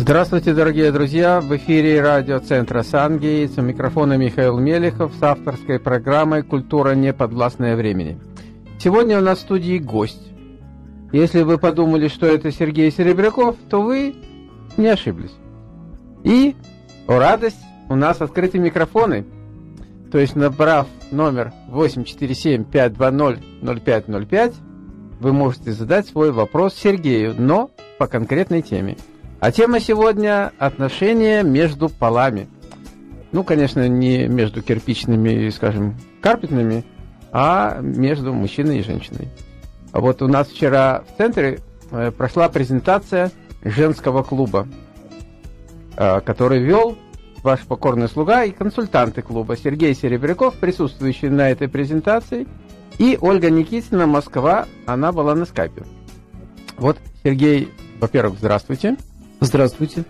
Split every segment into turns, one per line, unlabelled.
Здравствуйте, дорогие друзья! В эфире радиоцентра «Сангейтс» у микрофона Михаил Мелехов с авторской программой «Культура неподвластная времени». Сегодня у нас в студии гость. Если вы подумали, что это Сергей Серебряков, то вы не ошиблись. И, о радость, у нас открыты микрофоны. То есть, набрав номер 847-520-0505, вы можете задать свой вопрос Сергею, но по конкретной теме – а тема сегодня – отношения между полами. Ну, конечно, не между кирпичными, скажем, карпетными, а между мужчиной и женщиной. А вот у нас вчера в центре э, прошла презентация женского клуба, э, который вел ваш покорный слуга и консультанты клуба Сергей Серебряков, присутствующий на этой презентации, и Ольга Никитина, Москва, она была на скайпе. Вот, Сергей, во-первых, здравствуйте.
Здравствуйте.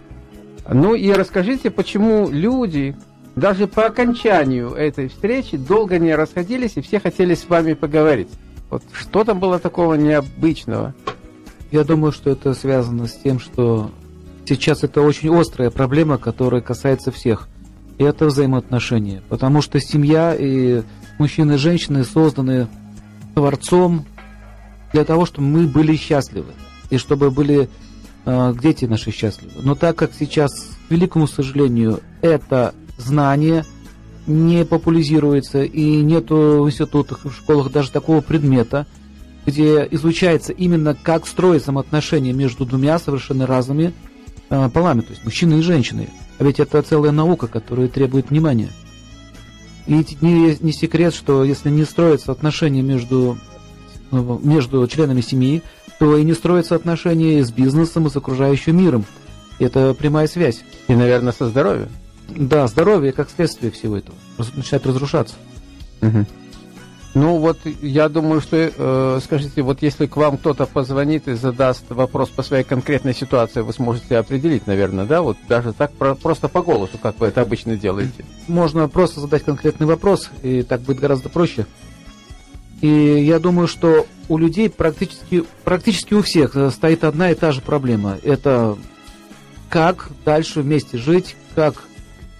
Ну и расскажите, почему люди даже по окончанию этой встречи долго не расходились и все хотели с вами поговорить. Вот что там было такого необычного?
Я думаю, что это связано с тем, что сейчас это очень острая проблема, которая касается всех. И это взаимоотношения. Потому что семья и мужчины и женщины созданы Творцом для того, чтобы мы были счастливы. И чтобы были дети наши счастливы. Но так как сейчас, к великому сожалению, это знание не популяризируется и нету в институтах и в школах даже такого предмета, где изучается именно как строить взаимоотношения между двумя совершенно разными э, полами, то есть мужчиной и женщиной. А ведь это целая наука, которая требует внимания. И не, не секрет, что если не строятся отношения между, э, между членами семьи, то и не строятся отношения с бизнесом и с окружающим миром. Это прямая связь.
И, наверное, со здоровьем.
Да, здоровье как следствие всего этого начинает разрушаться.
Угу. Ну вот я думаю, что, э, скажите, вот если к вам кто-то позвонит и задаст вопрос по своей конкретной ситуации, вы сможете определить, наверное, да, вот даже так про, просто по голосу, как вы это обычно делаете.
Можно просто задать конкретный вопрос, и так будет гораздо проще. И я думаю, что у людей практически, практически у всех э, стоит одна и та же проблема. Это как дальше вместе жить, как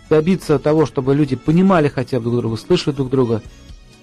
добиться того, чтобы люди понимали хотя бы друг друга, слышали друг друга.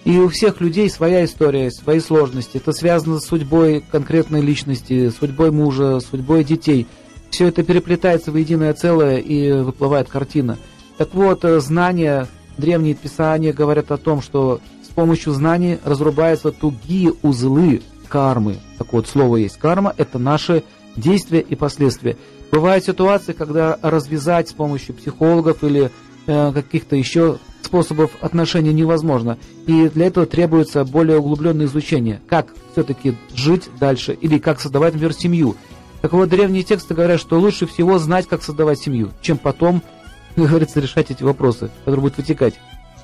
И у всех людей своя история, свои сложности. Это связано с судьбой конкретной личности, судьбой мужа, судьбой детей. Все это переплетается в единое целое и выплывает картина. Так вот, э, знания, древние писания говорят о том, что помощью знаний разрубаются тугие узлы кармы. Так вот, слово есть карма, это наши действия и последствия. Бывают ситуации, когда развязать с помощью психологов или э, каких-то еще способов отношений невозможно. И для этого требуется более углубленное изучение, как все-таки жить дальше или как создавать, например, семью. Так вот, древние тексты говорят, что лучше всего знать, как создавать семью, чем потом, как говорится, решать эти вопросы, которые будут вытекать.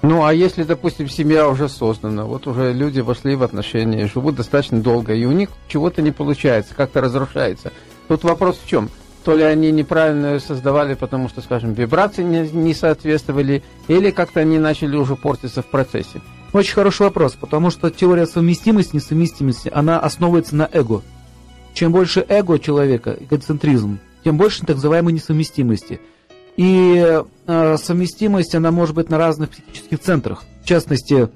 Ну, а если, допустим, семья уже создана, вот уже люди вошли в отношения, живут достаточно долго, и у них чего-то не получается, как-то разрушается. Тут вопрос в чем? То ли они неправильно создавали, потому что, скажем, вибрации не, не соответствовали, или как-то они начали уже портиться в процессе?
Очень хороший вопрос, потому что теория совместимости, несовместимости, она основывается на эго. Чем больше эго человека, эгоцентризм, тем больше так называемой несовместимости – и э, совместимость, она может быть на разных психических центрах. В частности,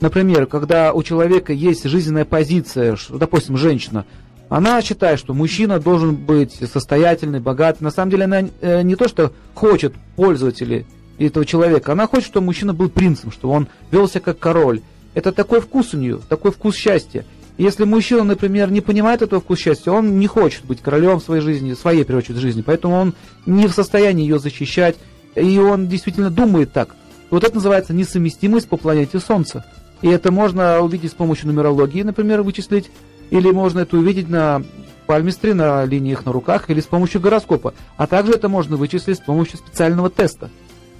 например, когда у человека есть жизненная позиция, что, допустим, женщина, она считает, что мужчина должен быть состоятельный, богатый. На самом деле она э, не то, что хочет пользователи этого человека, она хочет, чтобы мужчина был принцем, чтобы он вел себя как король. Это такой вкус у нее, такой вкус счастья. Если мужчина, например, не понимает этого вкус счастья, он не хочет быть королем своей жизни, своей, в жизни, поэтому он не в состоянии ее защищать, и он действительно думает так. Вот это называется несовместимость по планете Солнца. И это можно увидеть с помощью нумерологии, например, вычислить, или можно это увидеть на пальмистре, на линиях на руках, или с помощью гороскопа. А также это можно вычислить с помощью специального теста.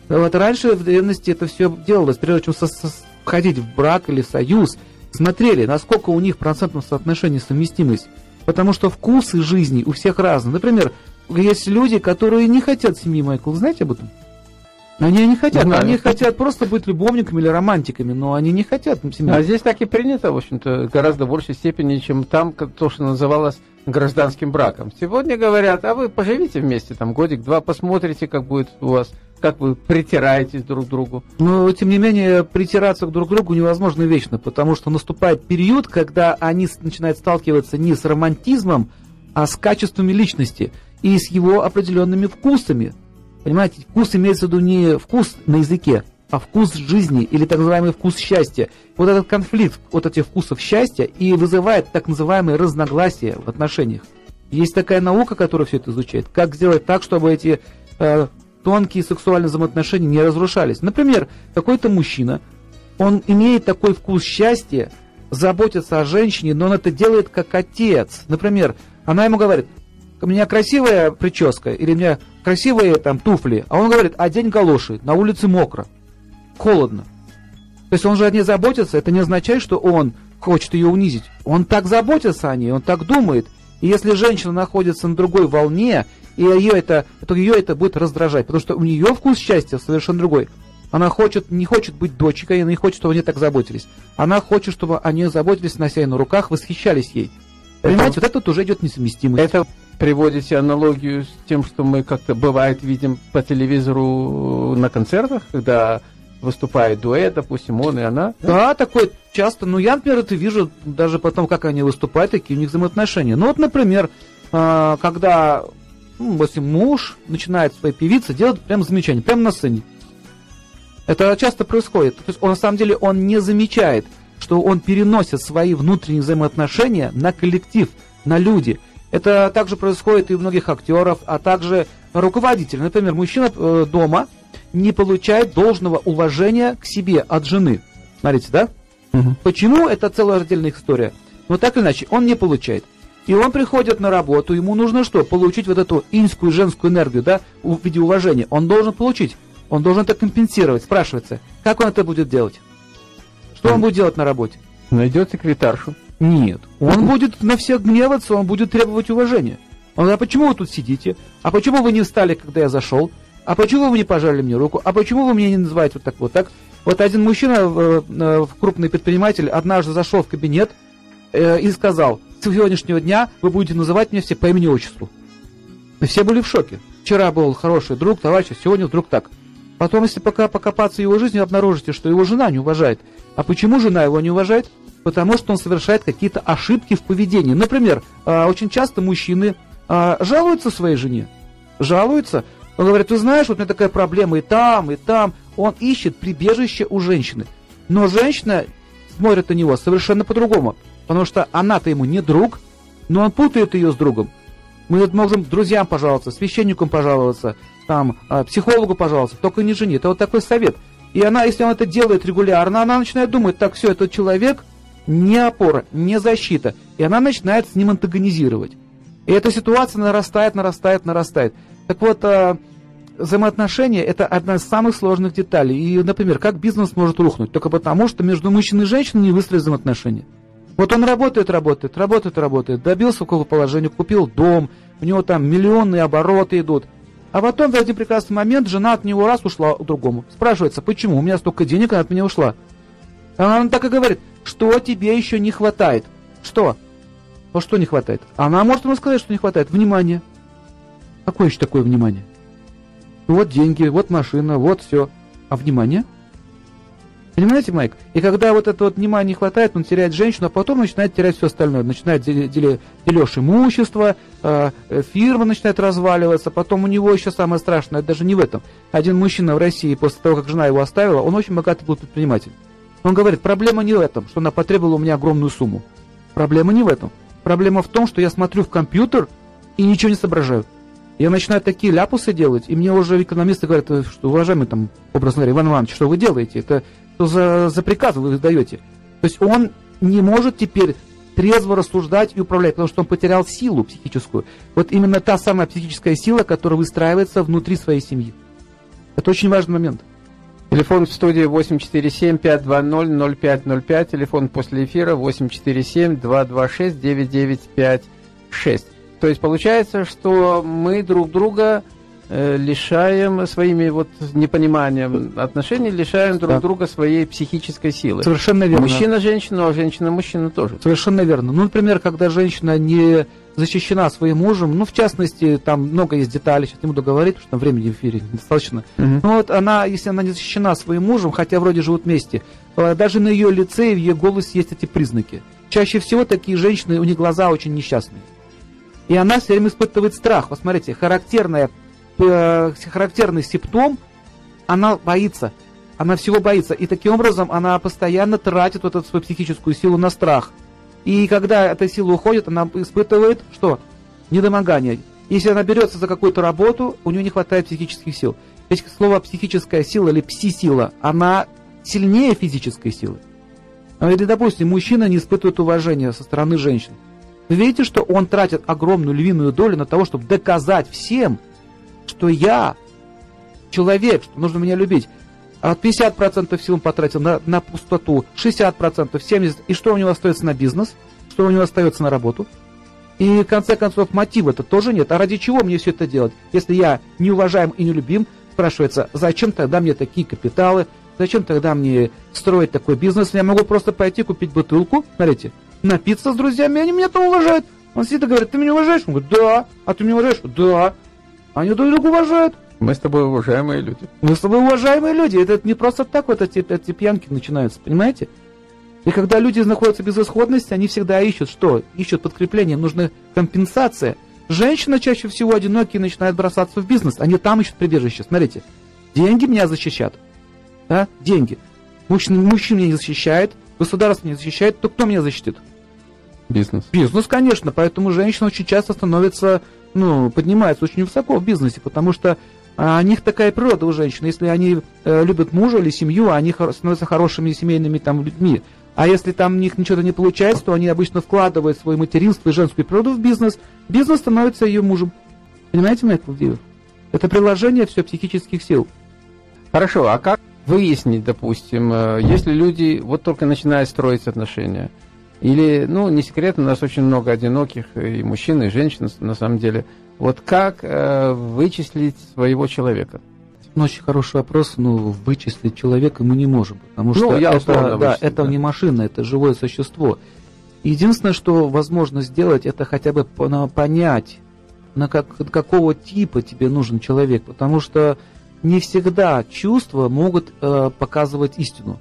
Вот раньше в древности это все делалось, прежде чем входить в брак или в союз – смотрели, насколько у них в процентном соотношении совместимость. Потому что вкусы жизни у всех разные. Например, есть люди, которые не хотят семьи, Майкл. Знаете об этом? Они не хотят, Знаю. они хотят просто быть любовниками или романтиками, но они не хотят
семьи. А здесь так и принято, в общем-то, гораздо большей степени, чем там, то, что называлось гражданским браком. Сегодня говорят, а вы поживите вместе, там, годик-два, посмотрите, как будет у вас, как вы притираетесь друг к другу.
Но, тем не менее, притираться друг к другу невозможно вечно, потому что наступает период, когда они начинают сталкиваться не с романтизмом, а с качествами личности и с его определенными вкусами. Понимаете, вкус имеется в виду не вкус на языке, а вкус жизни или так называемый вкус счастья. Вот этот конфликт вот этих вкусов счастья и вызывает так называемые разногласия в отношениях. Есть такая наука, которая все это изучает. Как сделать так, чтобы эти э, тонкие сексуальные взаимоотношения не разрушались. Например, какой-то мужчина, он имеет такой вкус счастья, заботится о женщине, но он это делает как отец. Например, она ему говорит, у меня красивая прическа, или у меня красивые там туфли, а он говорит, одень галоши, на улице мокро холодно. То есть он же о ней заботится, это не означает, что он хочет ее унизить. Он так заботится о ней, он так думает. И если женщина находится на другой волне, и ее это, то ее это будет раздражать, потому что у нее вкус счастья совершенно другой. Она хочет, не хочет быть дочкой, она не хочет, чтобы они так заботились. Она хочет, чтобы они заботились, нося ее на руках, восхищались ей. Понимаете, вот это уже идет несовместимость.
Это приводите аналогию с тем, что мы как-то бывает видим по телевизору на концертах, когда выступает дуэт, допустим, он и она.
Да, да такой часто. Ну, я, например, это вижу даже потом, как они выступают, такие у них взаимоотношения. Ну, вот, например, а, когда, ну, если муж начинает своей певице делать прям замечание, прямо на сцене. Это часто происходит. То есть он на самом деле он не замечает, что он переносит свои внутренние взаимоотношения на коллектив, на люди. Это также происходит и у многих актеров, а также руководителей. Например, мужчина э, дома не получает должного уважения к себе от жены. Смотрите, да? Угу. Почему? Это целая отдельная история. Но так или иначе, он не получает. И он приходит на работу, ему нужно что? Получить вот эту инскую женскую энергию, да, в виде уважения. Он должен получить. Он должен это компенсировать. Спрашивается, как он это будет делать? Что он будет делать на работе?
Найдет секретаршу.
Нет. Он будет на всех гневаться, он будет требовать уважения. Он говорит, а почему вы тут сидите? А почему вы не встали, когда я зашел? а почему вы не пожали мне руку, а почему вы меня не называете вот так вот так? Вот один мужчина, э, э, крупный предприниматель, однажды зашел в кабинет э, и сказал, сегодняшнего дня вы будете называть меня все по имени отчеству. И все были в шоке. Вчера был хороший друг, товарищ, а сегодня вдруг так. Потом, если пока покопаться в его жизни, обнаружите, что его жена не уважает. А почему жена его не уважает? Потому что он совершает какие-то ошибки в поведении. Например, очень часто мужчины жалуются своей жене. Жалуются, он говорит, ты знаешь, вот у меня такая проблема и там, и там. Он ищет прибежище у женщины. Но женщина смотрит на него совершенно по-другому. Потому что она-то ему не друг, но он путает ее с другом. Мы можем друзьям пожаловаться, священникам пожаловаться, там, а, психологу пожаловаться, только не жене. Это вот такой совет. И она, если он это делает регулярно, она начинает думать, так, все, этот человек не опора, не защита. И она начинает с ним антагонизировать. И эта ситуация нарастает, нарастает, нарастает. Так вот, э, взаимоотношения – это одна из самых сложных деталей. И, например, как бизнес может рухнуть? Только потому, что между мужчиной и женщиной не выстроили взаимоотношения. Вот он работает, работает, работает, работает, добился какого положения, купил дом, у него там миллионные обороты идут. А потом в один прекрасный момент жена от него раз ушла к другому. Спрашивается, почему? У меня столько денег, она от меня ушла. Она так и говорит, что тебе еще не хватает? Что? Вот что не хватает? Она может ему сказать, что не хватает. Внимание. Какое еще такое внимание? Вот деньги, вот машина, вот все. А внимание? Понимаете, Майк? И когда вот это вот внимание не хватает, он теряет женщину, а потом начинает терять все остальное. Начинает дележ имущества, э, фирма начинает разваливаться, потом у него еще самое страшное, даже не в этом. Один мужчина в России, после того, как жена его оставила, он очень богатый был предприниматель. Он говорит, проблема не в этом, что она потребовала у меня огромную сумму. Проблема не в этом. Проблема в том, что я смотрю в компьютер и ничего не соображаю. Я начинаю такие ляпусы делать, и мне уже экономисты говорят, «Э, что, уважаемый, там, образно говоря, Иван Иванович, что вы делаете? Это что за, за приказ вы даете? То есть он не может теперь трезво рассуждать и управлять, потому что он потерял силу психическую. Вот именно та самая психическая сила, которая выстраивается внутри своей семьи. Это очень важный момент.
Телефон в студии 847-520-0505, телефон после эфира 847-226-9956. То есть получается, что мы друг друга э, лишаем своими вот непониманием отношений, лишаем друг
Да.
друга своей психической силы.
Совершенно верно.
Мужчина женщину, а женщина мужчину тоже.
Совершенно верно. Ну, например, когда женщина не защищена своим мужем, ну, в частности, там много есть деталей, сейчас не буду говорить, потому что времени в эфире недостаточно.
Мгм.
Ну, вот она, если она не защищена своим мужем, хотя вроде живут вместе, э, даже на ее лице и в ее голосе есть эти признаки. Чаще всего такие женщины, у них глаза очень несчастные. И она все время испытывает страх. Вот смотрите, характерная, э, характерный симптом, она боится. Она всего боится. И таким образом она постоянно тратит вот эту свою психическую силу на страх. И когда эта сила уходит, она испытывает что? Недомогание. Если она берется за какую-то работу, у нее не хватает психических сил. Ведь слово психическая сила или пси-сила, она сильнее физической силы. Или, допустим, мужчина не испытывает уважения со стороны женщин. Вы видите, что он тратит огромную львиную долю на того, чтобы доказать всем, что я человек, что нужно меня любить. А вот 50% сил он потратил на, на пустоту, 60%, 70%. И что у него остается на бизнес? Что у него остается на работу? И, в конце концов, мотива-то тоже нет. А ради чего мне все это делать? Если я не уважаем и не любим, спрашивается, зачем тогда мне такие капиталы? Зачем тогда мне строить такой бизнес? Я могу просто пойти купить бутылку, смотрите, напиться с друзьями, они меня там уважают. Он сидит и говорит, ты меня уважаешь? Он говорит, да. А ты меня уважаешь? Да. Они друг друга уважают.
Мы с тобой уважаемые люди.
Мы с тобой уважаемые люди. Это не просто так вот эти, эти пьянки начинаются, понимаете? И когда люди находятся в безысходности, они всегда ищут что? Ищут подкрепление, нужна компенсация. Женщина чаще всего одинокие начинают бросаться в бизнес. Они там ищут прибежище. Смотрите, деньги меня защищат. Да? Деньги. Мужчина, мужчина меня не защищает, государство не защищает, то кто меня защитит?
Бизнес.
Бизнес, конечно, поэтому женщина очень часто становится, ну, поднимается очень высоко в бизнесе, потому что а, у них такая природа у женщин. Если они э, любят мужа или семью, они хор- становятся хорошими семейными там людьми. А если там у них ничего не получается, то они обычно вкладывают свое материнство и женскую природу в бизнес. Бизнес становится ее мужем. Понимаете, Майкл Дивер? Это приложение все психических сил.
Хорошо, а как выяснить, допустим, э, если люди вот только начинают строить отношения? Или, ну, не секрет, у нас очень много одиноких и мужчин, и женщин, на самом деле. Вот как э, вычислить своего человека?
Ну, очень хороший вопрос, но вычислить человека мы не можем, потому
Ну,
что
я
это, да,
вычислить,
это
да.
не машина, это живое существо. Единственное, что возможно сделать, это хотя бы понять, на как, какого типа тебе нужен человек, потому что не всегда чувства могут э, показывать истину.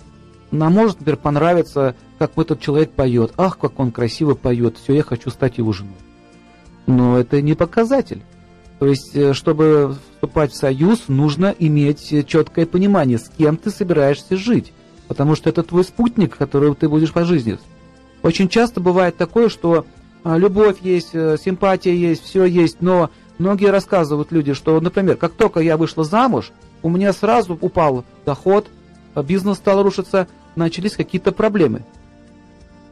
Нам может, например, понравиться, как этот человек поет. Ах, как он красиво поет. Все, я хочу стать его женой. Но это не показатель. То есть, э, чтобы вступать в союз, нужно иметь э, четкое понимание, с кем ты собираешься жить. Потому что это твой спутник, которого ты будешь по жизни. Очень часто бывает такое, что а, любовь есть, э, симпатия есть, все есть, но многие рассказывают люди, что, например, как только я вышла замуж, у меня сразу упал доход, а бизнес стал рушиться, начались какие-то проблемы.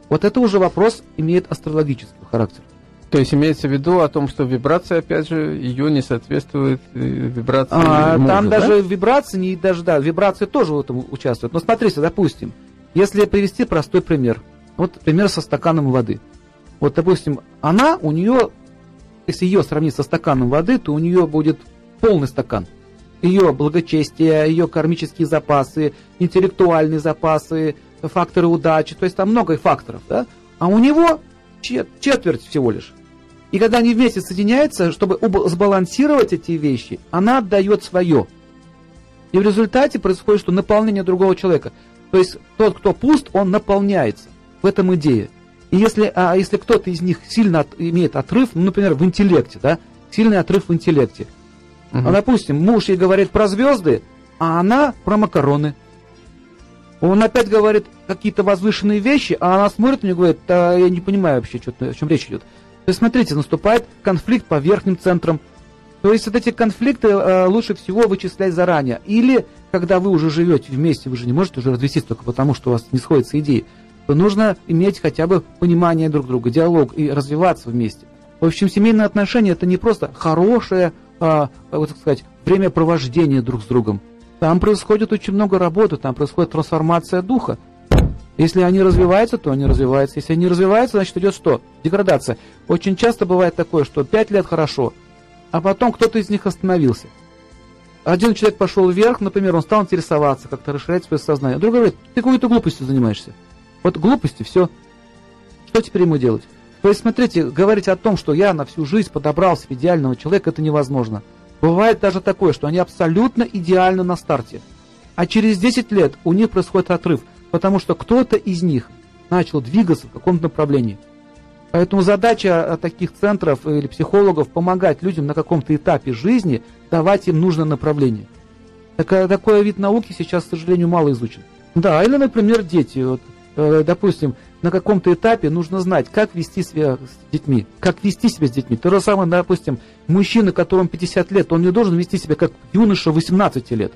Вот это уже вопрос имеет астрологический характер.
То есть имеется в виду о том, что вибрация, опять же, ее не соответствует э, вибрации
А,
мужа,
там
да?
даже вибрации, не, даже, да, вибрации тоже в этом участвуют. Но смотрите, допустим, если привести простой пример. Вот пример со стаканом воды. Вот, допустим, она, у нее, если ее сравнить со стаканом воды, то у нее будет полный стакан. Ее благочестие, ее кармические запасы, интеллектуальные запасы, факторы удачи, то есть там много факторов, да? А у него чет- четверть всего лишь. И когда они вместе соединяются, чтобы сбалансировать эти вещи, она отдает свое. И в результате происходит, что наполнение другого человека. То есть тот, кто пуст, он наполняется. В этом идея. И если, а если кто-то из них сильно от- имеет отрыв, ну, например, в интеллекте, да, сильный отрыв в интеллекте.
Мгм.
А, допустим, муж ей говорит про звезды, а она про макароны. Он опять говорит какие-то возвышенные вещи, а она смотрит на него и говорит, да, я не понимаю вообще, что, о чем речь идет. То есть, смотрите, наступает конфликт по верхним центрам. То есть, вот эти конфликты э, лучше всего вычислять заранее. Или, когда вы уже живете вместе, вы же не можете уже развестись только потому, что у вас не сходятся идеи, нужно иметь хотя бы понимание друг друга, диалог и развиваться вместе. В общем, семейные отношения это не просто хорошее, а, вот так сказать, времяпровождение друг с другом. Там происходит очень много работы, там происходит трансформация духа. Если они развиваются, то они развиваются. Если они развиваются, значит идет что? Деградация. Очень часто бывает такое, что пять лет хорошо, а потом кто-то из них остановился. Один человек пошел вверх, например, он стал интересоваться, как-то расширять свое сознание. Другой говорит, ты какой-то глупостью занимаешься. Вот глупости, все. Что теперь ему делать? То есть, смотрите, говорить о том, что я на всю жизнь подобрал себе идеального человека, это невозможно. Бывает даже такое, что они абсолютно идеальны на старте. А через 10 лет у них происходит отрыв, потому что кто-то из них начал двигаться в каком-то направлении. Поэтому задача таких центров или психологов помогать людям на каком-то этапе жизни, давать им нужное направление. Так, такой вид науки сейчас, к сожалению, мало изучен. Да, или, например, дети. Вот, э, допустим, на каком-то этапе нужно знать, как вести себя с детьми, как вести себя с детьми. То же самое, допустим, мужчина, которому 50 лет, он не должен вести себя как юноша 18 лет.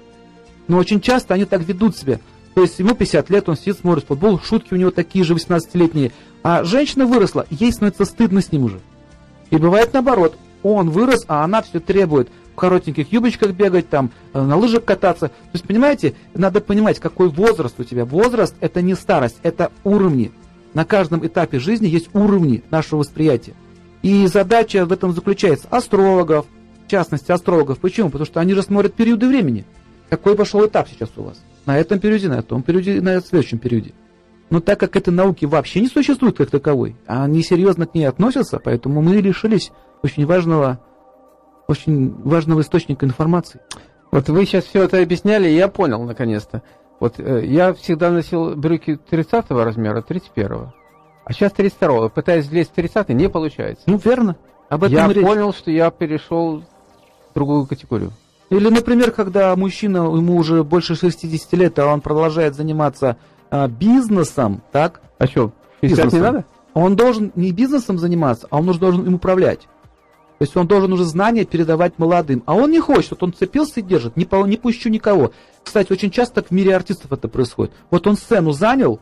Но очень часто они так ведут себя. То есть ему 50 лет, он сидит, смотрит футбол, шутки у него такие же 18-летние. А женщина выросла, ей становится стыдно с ним уже. И бывает наоборот, он вырос, а она все требует коротеньких юбочках бегать, там, э, на лыжах кататься. То есть, понимаете, надо понимать, какой возраст у тебя. Возраст – это не старость, это уровни. На каждом этапе жизни есть уровни нашего восприятия. И задача в этом заключается астрологов, в частности астрологов. Почему? Потому что они же смотрят периоды времени. Какой пошел этап сейчас у вас? На этом периоде, на том периоде, на следующем периоде. Но так как этой науки вообще не существует как таковой, они серьезно к ней относятся, поэтому мы лишились очень важного, очень важного источника информации.
Вот вы сейчас все это объясняли, и я понял наконец-то. Вот э, я всегда носил брюки 30 размера, 31 а сейчас 32 Пытаясь влезть в 30 не получается.
Ну, верно.
Об этом я речь. понял, что я перешел в другую категорию.
Или, например, когда мужчина, ему уже больше 60 лет, а он продолжает заниматься а, бизнесом, так?
А что, 60 бизнесом. не надо?
Он должен не бизнесом заниматься, а он уже должен им управлять. То есть он должен уже знания передавать молодым. А он не хочет, вот он цепился и держит, не, не пущу никого. Кстати, очень часто в мире артистов это происходит. Вот он сцену занял,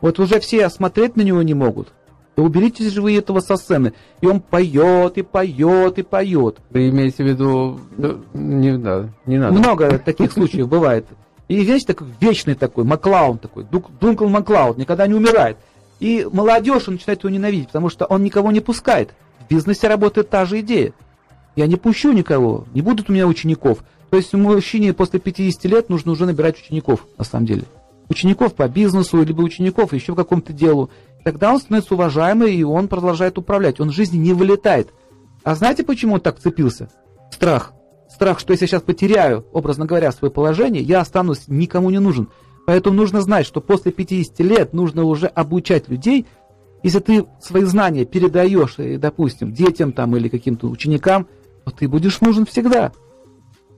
вот уже все смотреть на него не могут. И уберите же вы этого со сцены. И он поет, и поет, и поет.
Вы имеете в виду... Не, да, не надо.
Много таких случаев бывает. И, знаете, такой вечный такой, Маклаун такой, Дункл Маклауд, никогда не умирает. И молодежь начинает его ненавидеть, потому что он никого не пускает. Бизнесе работает та же идея. Я не пущу никого, не будут у меня учеников. То есть мужчине после 50 лет нужно уже набирать учеников, на самом деле. Учеников по бизнесу, либо учеников еще в каком-то делу. Тогда он становится уважаемый, и он продолжает управлять. Он в жизни не вылетает. А знаете, почему он так цепился? Страх. Страх, что если я сейчас потеряю, образно говоря, свое положение, я останусь никому не нужен. Поэтому нужно знать, что после 50 лет нужно уже обучать людей. Если ты свои знания передаешь, э, допустим, детям там или каким-то ученикам, то ты будешь нужен всегда.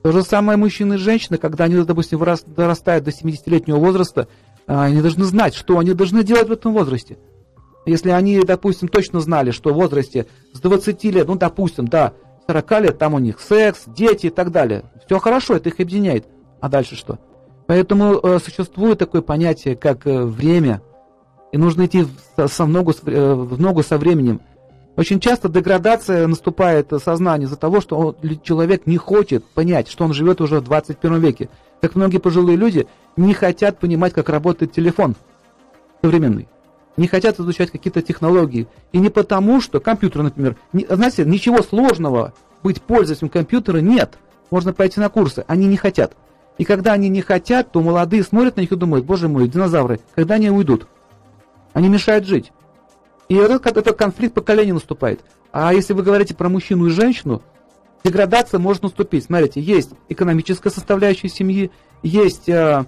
То же самое мужчины и женщины, когда они, допустим, дорастают до 70-летнего возраста, а, они должны знать, что они должны делать в этом возрасте. Если они, допустим, точно знали, что в возрасте с 20 лет, ну, допустим, до 40 лет, там у них секс, дети и так далее. Все хорошо, это их объединяет. А дальше что? Поэтому э, существует такое понятие, как э, время, и нужно идти со, в, ногу, э, в ногу со временем. Очень часто деградация наступает в сознании из-за того, что человек не хочет понять, что он живет уже в 21 веке. Как многие пожилые люди не хотят понимать, как работает телефон современный. Не хотят изучать какие-то технологии. И не потому, что компьютер, например, не, знаете, ничего сложного быть пользователем компьютера нет. Можно пойти на курсы. Они не хотят. И когда они не хотят, то молодые смотрят на них и думают, боже мой, динозавры, когда они уйдут? Они мешают жить. И этот, этот конфликт поколений наступает. А если вы говорите про мужчину и женщину, деградация может наступить. Смотрите, есть экономическая составляющая семьи, есть э,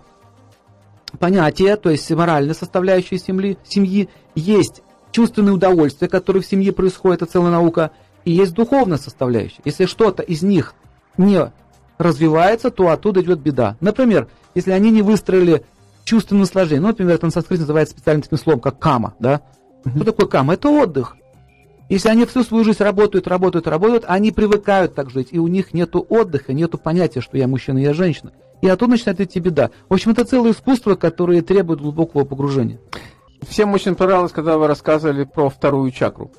понятие, то есть моральная составляющая семьи, семьи, есть чувственные удовольствия, которые в семье происходят, это целая наука, и есть духовная составляющая. Если что-то из них не развивается, то оттуда идет беда. Например, если они не выстроили чувственное наслаждение, ну, например, это на санскрите называется специальным таким словом, как кама, да, что такое кама? Это отдых. Если они всю свою жизнь работают, работают, работают, они привыкают так жить, и у них нет отдыха, нет понятия, что я мужчина, я женщина. И оттуда начинает идти беда. В общем, это целое искусство, которое требует глубокого погружения.
Всем очень понравилось, когда вы рассказывали про вторую чакру.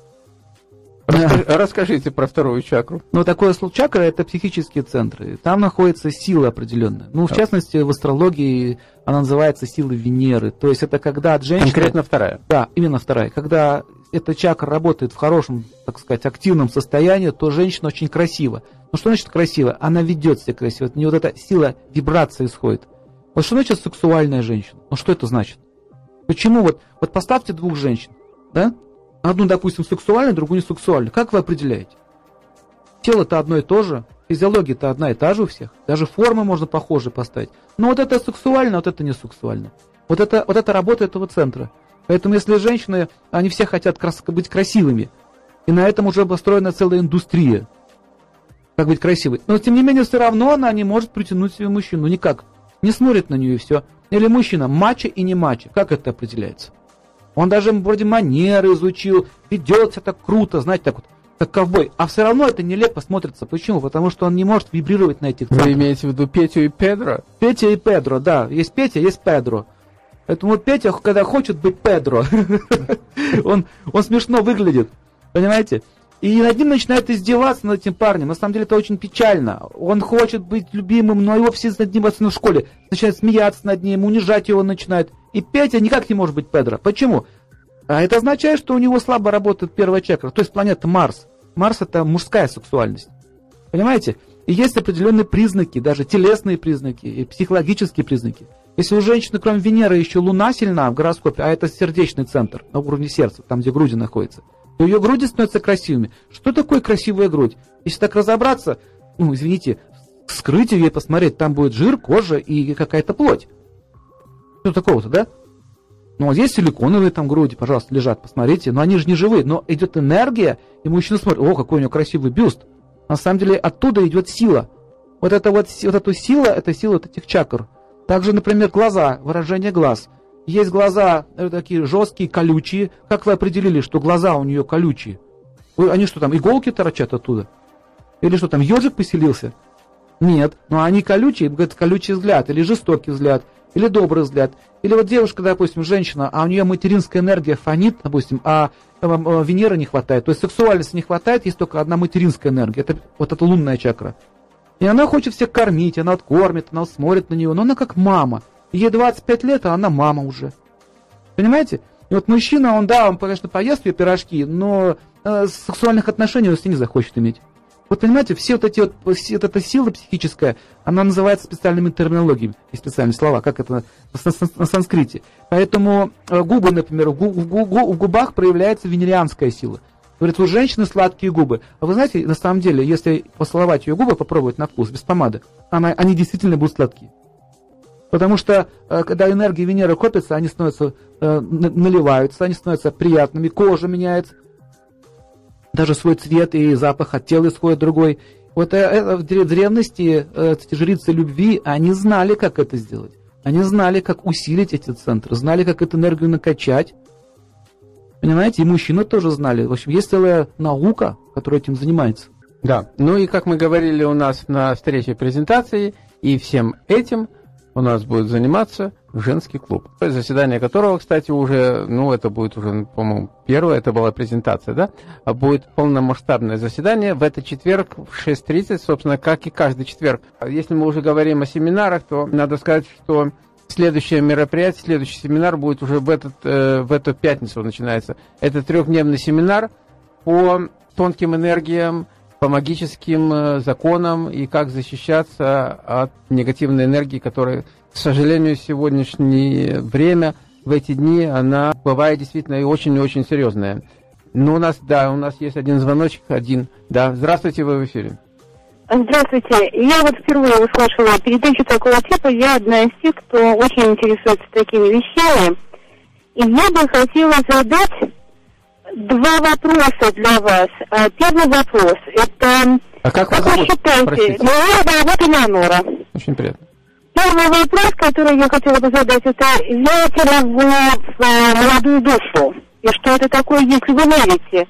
Расскажите про вторую чакру.
Ну, такое слово чакра – это психические центры. Там находится сила определенная. Ну, в частности, в астрологии она называется сила Венеры. То есть это когда от женщины...
Конкретно вторая?
Да, именно вторая. Когда эта чакра работает в хорошем, так сказать, активном состоянии, то женщина очень красива. Ну что значит красиво? Она ведет себя красиво. От нее вот эта сила вибрации исходит. Вот что значит сексуальная женщина? Ну что это значит? Почему вот, вот поставьте двух женщин, да? Одну, допустим, сексуальную, другую не сексуальную. Как вы определяете? Тело-то одно и то же, физиология-то одна и та же у всех. Даже формы можно похожие поставить. Но вот это сексуально, вот это не сексуально. Вот это, вот это работа этого центра. Поэтому если женщины, они все хотят крас- быть красивыми, и на этом уже построена целая индустрия, как быть красивой. Но тем не менее, все равно она не может притянуть себе мужчину. Никак. Не смотрит на нее и все. Или мужчина, мачо и не мачо. Как это определяется? Он даже вроде манеры изучил, ведется так круто, знаете, так вот, как ковбой. А все равно это нелепо смотрится. Почему? Потому что он не может вибрировать на этих
центрах. Вы имеете в виду Петю и Педро?
Петя и Педро, да. Есть Петя, есть Педро. Поэтому вот Петя, когда хочет быть Педро, он, он смешно выглядит. Понимаете? И над ним начинает издеваться над этим парнем. На самом деле это очень печально. Он хочет быть любимым, но его все над ним в школе. Начинают смеяться над ним, унижать его начинают. И Петя никак не может быть Педро. Почему? А это означает, что у него слабо работает первая чакра, то есть планета Марс. Марс это мужская сексуальность. Понимаете? И есть определенные признаки, даже телесные признаки и психологические признаки. Если у женщины, кроме Венеры, еще Луна сильна в гороскопе, а это сердечный центр на уровне сердца, там, где груди находятся, то ее груди становятся красивыми. Что такое красивая грудь? Если так разобраться, ну, извините, скрыть ее и посмотреть, там будет жир, кожа и какая-то плоть. Что такого-то, да? Ну, а здесь силиконовые там груди, пожалуйста, лежат, посмотрите. Но они же не живые. Но идет энергия, и мужчина смотрит, о, какой у него красивый бюст. На самом деле оттуда идет сила. Вот эта вот, вот эту сила, это сила вот этих чакр. Также, например, глаза, выражение глаз – есть глаза э, такие жесткие, колючие. Как вы определили, что глаза у нее колючие? Вы, они что там, иголки торчат оттуда? Или что там, ежик поселился? Нет, но они колючие, говорят, колючий взгляд, или жестокий взгляд, или добрый взгляд. Или вот девушка, допустим, женщина, а у нее материнская энергия фонит, допустим, а э, э, Венеры не хватает, то есть сексуальности не хватает, есть только одна материнская энергия, это вот эта лунная чакра. И она хочет всех кормить, она откормит, она смотрит на нее, но она как мама. Ей 25 лет, а она мама уже. Понимаете? И вот мужчина, он, да, он, конечно, поест ее пирожки, но э, сексуальных отношений он с ней не захочет иметь. Вот понимаете, все вот эти вот, все, вот эта сила психическая, она называется специальными терминологиями, и специальные слова, как это на, на, на санскрите. Поэтому э, губы, например, в, в, в, в губах проявляется венерианская сила. Говорит, у женщины сладкие губы. А вы знаете, на самом деле, если поцеловать ее губы, попробовать на вкус, без помады, она, они действительно будут сладкие. Потому что, э, когда энергии Венеры копятся, они становятся, э, наливаются, они становятся приятными, кожа меняется, даже свой цвет и запах от тела исходит другой. Вот э, в древности эти жрицы любви, они знали, как это сделать. Они знали, как усилить эти центры, знали, как эту энергию накачать. Понимаете, и мужчины тоже знали. В общем, есть целая наука, которая этим занимается.
Да, ну и как мы говорили у нас на встрече презентации, и всем этим – у нас будет заниматься женский клуб, заседание которого, кстати, уже, ну, это будет уже, по-моему, первое, это была презентация, да, а будет полномасштабное заседание в этот четверг в 6.30, собственно, как и каждый четверг. Если мы уже говорим о семинарах, то надо сказать, что следующее мероприятие, следующий семинар будет уже в, этот, э, в эту пятницу начинается. Это трехдневный семинар по тонким энергиям, по магическим э, законам и как защищаться от негативной энергии, которая, к сожалению, в сегодняшнее время, в эти дни, она бывает действительно и очень-очень серьезная. Но у нас, да, у нас есть один звоночек, один. Да, здравствуйте, вы в эфире.
Здравствуйте. Я вот впервые услышала передачу такого типа. Я одна из тех, кто очень интересуется такими вещами. И я бы хотела задать два вопроса для вас. А, первый вопрос. Это...
А как, как вы считаете?
Ну, я зовут Элеонора.
Очень приятно.
Первый вопрос, который я хотела бы задать, это верите ли вы в э, молодую душу? И что это такое, если вы верите?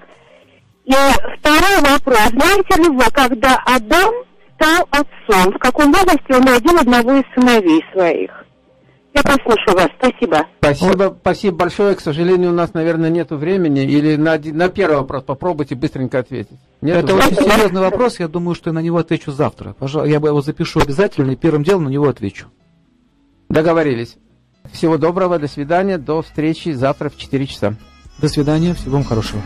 И второй вопрос. Знаете ли вы, когда Адам стал отцом, в каком возрасте он родил одного из сыновей своих? Я послушаю вас. Спасибо.
Спасибо, спасибо большое. К сожалению, у нас, наверное, нет времени. Или на, на первый вопрос попробуйте быстренько ответить.
Нет Это очень серьезный вопрос. Я думаю, что я на него отвечу завтра. Пожалуйста, я его запишу обязательно и первым делом на него отвечу.
Договорились. Всего доброго, до свидания, до встречи завтра в 4 часа.
До свидания, всего вам хорошего.